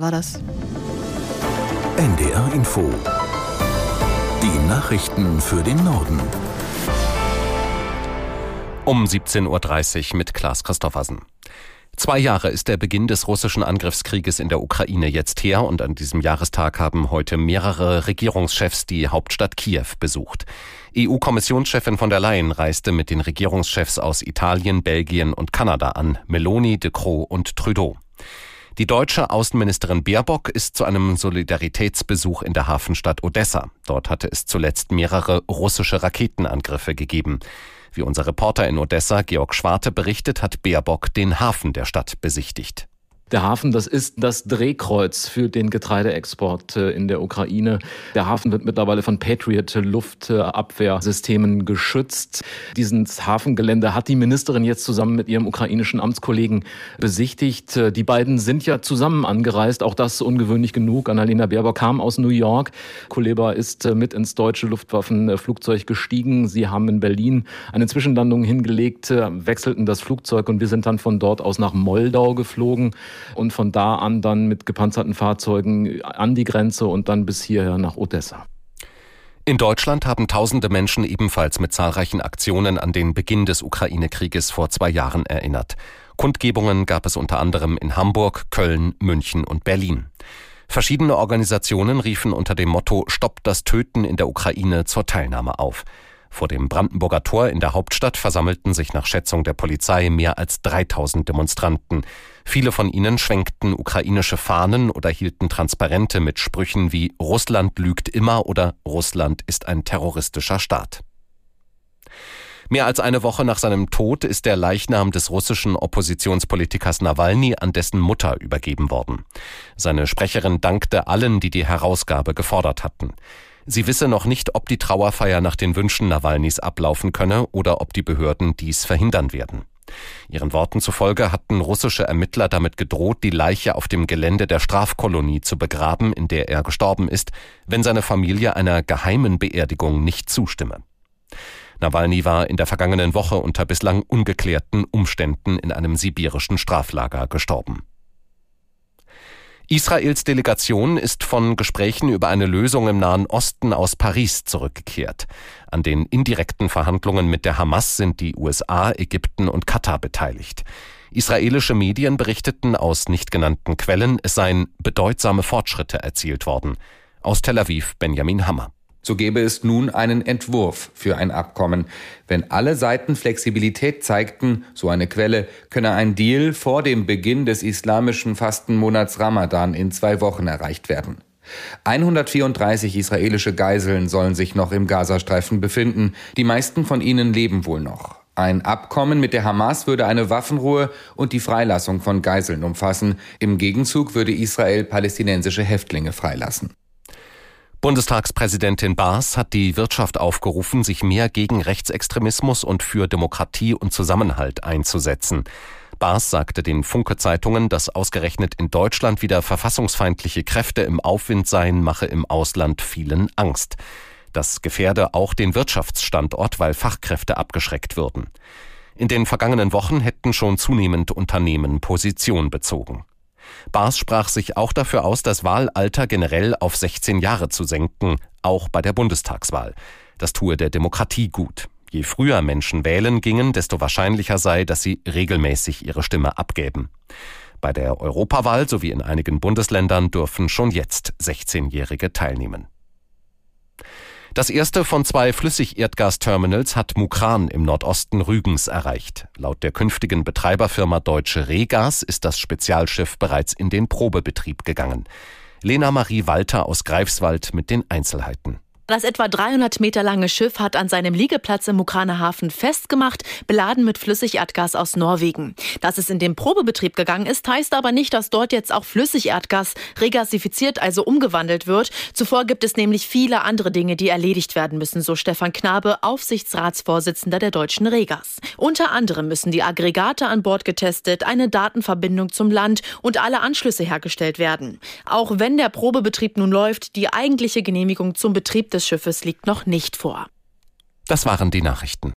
war das. NDR Info. Die Nachrichten für den Norden. Um 17.30 Uhr mit Klaas Christoffersen. Zwei Jahre ist der Beginn des russischen Angriffskrieges in der Ukraine jetzt her und an diesem Jahrestag haben heute mehrere Regierungschefs die Hauptstadt Kiew besucht. EU-Kommissionschefin von der Leyen reiste mit den Regierungschefs aus Italien, Belgien und Kanada an, Meloni, de Croo und Trudeau. Die deutsche Außenministerin Baerbock ist zu einem Solidaritätsbesuch in der Hafenstadt Odessa. Dort hatte es zuletzt mehrere russische Raketenangriffe gegeben. Wie unser Reporter in Odessa, Georg Schwarte, berichtet, hat Baerbock den Hafen der Stadt besichtigt. Der Hafen, das ist das Drehkreuz für den Getreideexport äh, in der Ukraine. Der Hafen wird mittlerweile von Patriot Luftabwehrsystemen geschützt. Dieses Hafengelände hat die Ministerin jetzt zusammen mit ihrem ukrainischen Amtskollegen besichtigt. Äh, die beiden sind ja zusammen angereist. Auch das ungewöhnlich genug. Annalena Baerbock kam aus New York. Kuleba ist äh, mit ins deutsche Luftwaffenflugzeug gestiegen. Sie haben in Berlin eine Zwischenlandung hingelegt, wechselten das Flugzeug und wir sind dann von dort aus nach Moldau geflogen und von da an dann mit gepanzerten Fahrzeugen an die Grenze und dann bis hierher nach Odessa. In Deutschland haben tausende Menschen ebenfalls mit zahlreichen Aktionen an den Beginn des Ukraine-Krieges vor zwei Jahren erinnert. Kundgebungen gab es unter anderem in Hamburg, Köln, München und Berlin. Verschiedene Organisationen riefen unter dem Motto Stoppt das Töten in der Ukraine zur Teilnahme auf. Vor dem Brandenburger Tor in der Hauptstadt versammelten sich nach Schätzung der Polizei mehr als 3000 Demonstranten. Viele von ihnen schwenkten ukrainische Fahnen oder hielten Transparente mit Sprüchen wie Russland lügt immer oder Russland ist ein terroristischer Staat. Mehr als eine Woche nach seinem Tod ist der Leichnam des russischen Oppositionspolitikers Nawalny an dessen Mutter übergeben worden. Seine Sprecherin dankte allen, die die Herausgabe gefordert hatten. Sie wisse noch nicht, ob die Trauerfeier nach den Wünschen Nawalnys ablaufen könne oder ob die Behörden dies verhindern werden. Ihren Worten zufolge hatten russische Ermittler damit gedroht, die Leiche auf dem Gelände der Strafkolonie zu begraben, in der er gestorben ist, wenn seine Familie einer geheimen Beerdigung nicht zustimme. Nawalny war in der vergangenen Woche unter bislang ungeklärten Umständen in einem sibirischen Straflager gestorben. Israels Delegation ist von Gesprächen über eine Lösung im Nahen Osten aus Paris zurückgekehrt. An den indirekten Verhandlungen mit der Hamas sind die USA, Ägypten und Katar beteiligt. Israelische Medien berichteten aus nicht genannten Quellen, es seien bedeutsame Fortschritte erzielt worden. Aus Tel Aviv Benjamin Hammer. So gäbe es nun einen Entwurf für ein Abkommen. Wenn alle Seiten Flexibilität zeigten, so eine Quelle, könne ein Deal vor dem Beginn des islamischen Fastenmonats Ramadan in zwei Wochen erreicht werden. 134 israelische Geiseln sollen sich noch im Gazastreifen befinden. Die meisten von ihnen leben wohl noch. Ein Abkommen mit der Hamas würde eine Waffenruhe und die Freilassung von Geiseln umfassen. Im Gegenzug würde Israel palästinensische Häftlinge freilassen. Bundestagspräsidentin Baas hat die Wirtschaft aufgerufen, sich mehr gegen Rechtsextremismus und für Demokratie und Zusammenhalt einzusetzen. Baas sagte den Funke-Zeitungen, dass ausgerechnet in Deutschland wieder verfassungsfeindliche Kräfte im Aufwind seien, mache im Ausland vielen Angst. Das gefährde auch den Wirtschaftsstandort, weil Fachkräfte abgeschreckt würden. In den vergangenen Wochen hätten schon zunehmend Unternehmen Position bezogen. Baas sprach sich auch dafür aus, das Wahlalter generell auf 16 Jahre zu senken, auch bei der Bundestagswahl. Das tue der Demokratie gut. Je früher Menschen wählen gingen, desto wahrscheinlicher sei, dass sie regelmäßig ihre Stimme abgäben. Bei der Europawahl sowie in einigen Bundesländern dürfen schon jetzt 16-Jährige teilnehmen. Das erste von zwei Flüssigerdgasterminals hat Mukran im Nordosten Rügens erreicht. Laut der künftigen Betreiberfirma Deutsche Regas ist das Spezialschiff bereits in den Probebetrieb gegangen. Lena Marie Walter aus Greifswald mit den Einzelheiten. Das etwa 300 Meter lange Schiff hat an seinem Liegeplatz im Mukraner Hafen festgemacht, beladen mit Flüssigerdgas aus Norwegen. Dass es in den Probebetrieb gegangen ist, heißt aber nicht, dass dort jetzt auch Flüssigerdgas regasifiziert, also umgewandelt wird. Zuvor gibt es nämlich viele andere Dinge, die erledigt werden müssen, so Stefan Knabe, Aufsichtsratsvorsitzender der deutschen Regas. Unter anderem müssen die Aggregate an Bord getestet, eine Datenverbindung zum Land und alle Anschlüsse hergestellt werden. Auch wenn der Probebetrieb nun läuft, die eigentliche Genehmigung zum Betrieb des des Schiffes liegt noch nicht vor. Das waren die Nachrichten.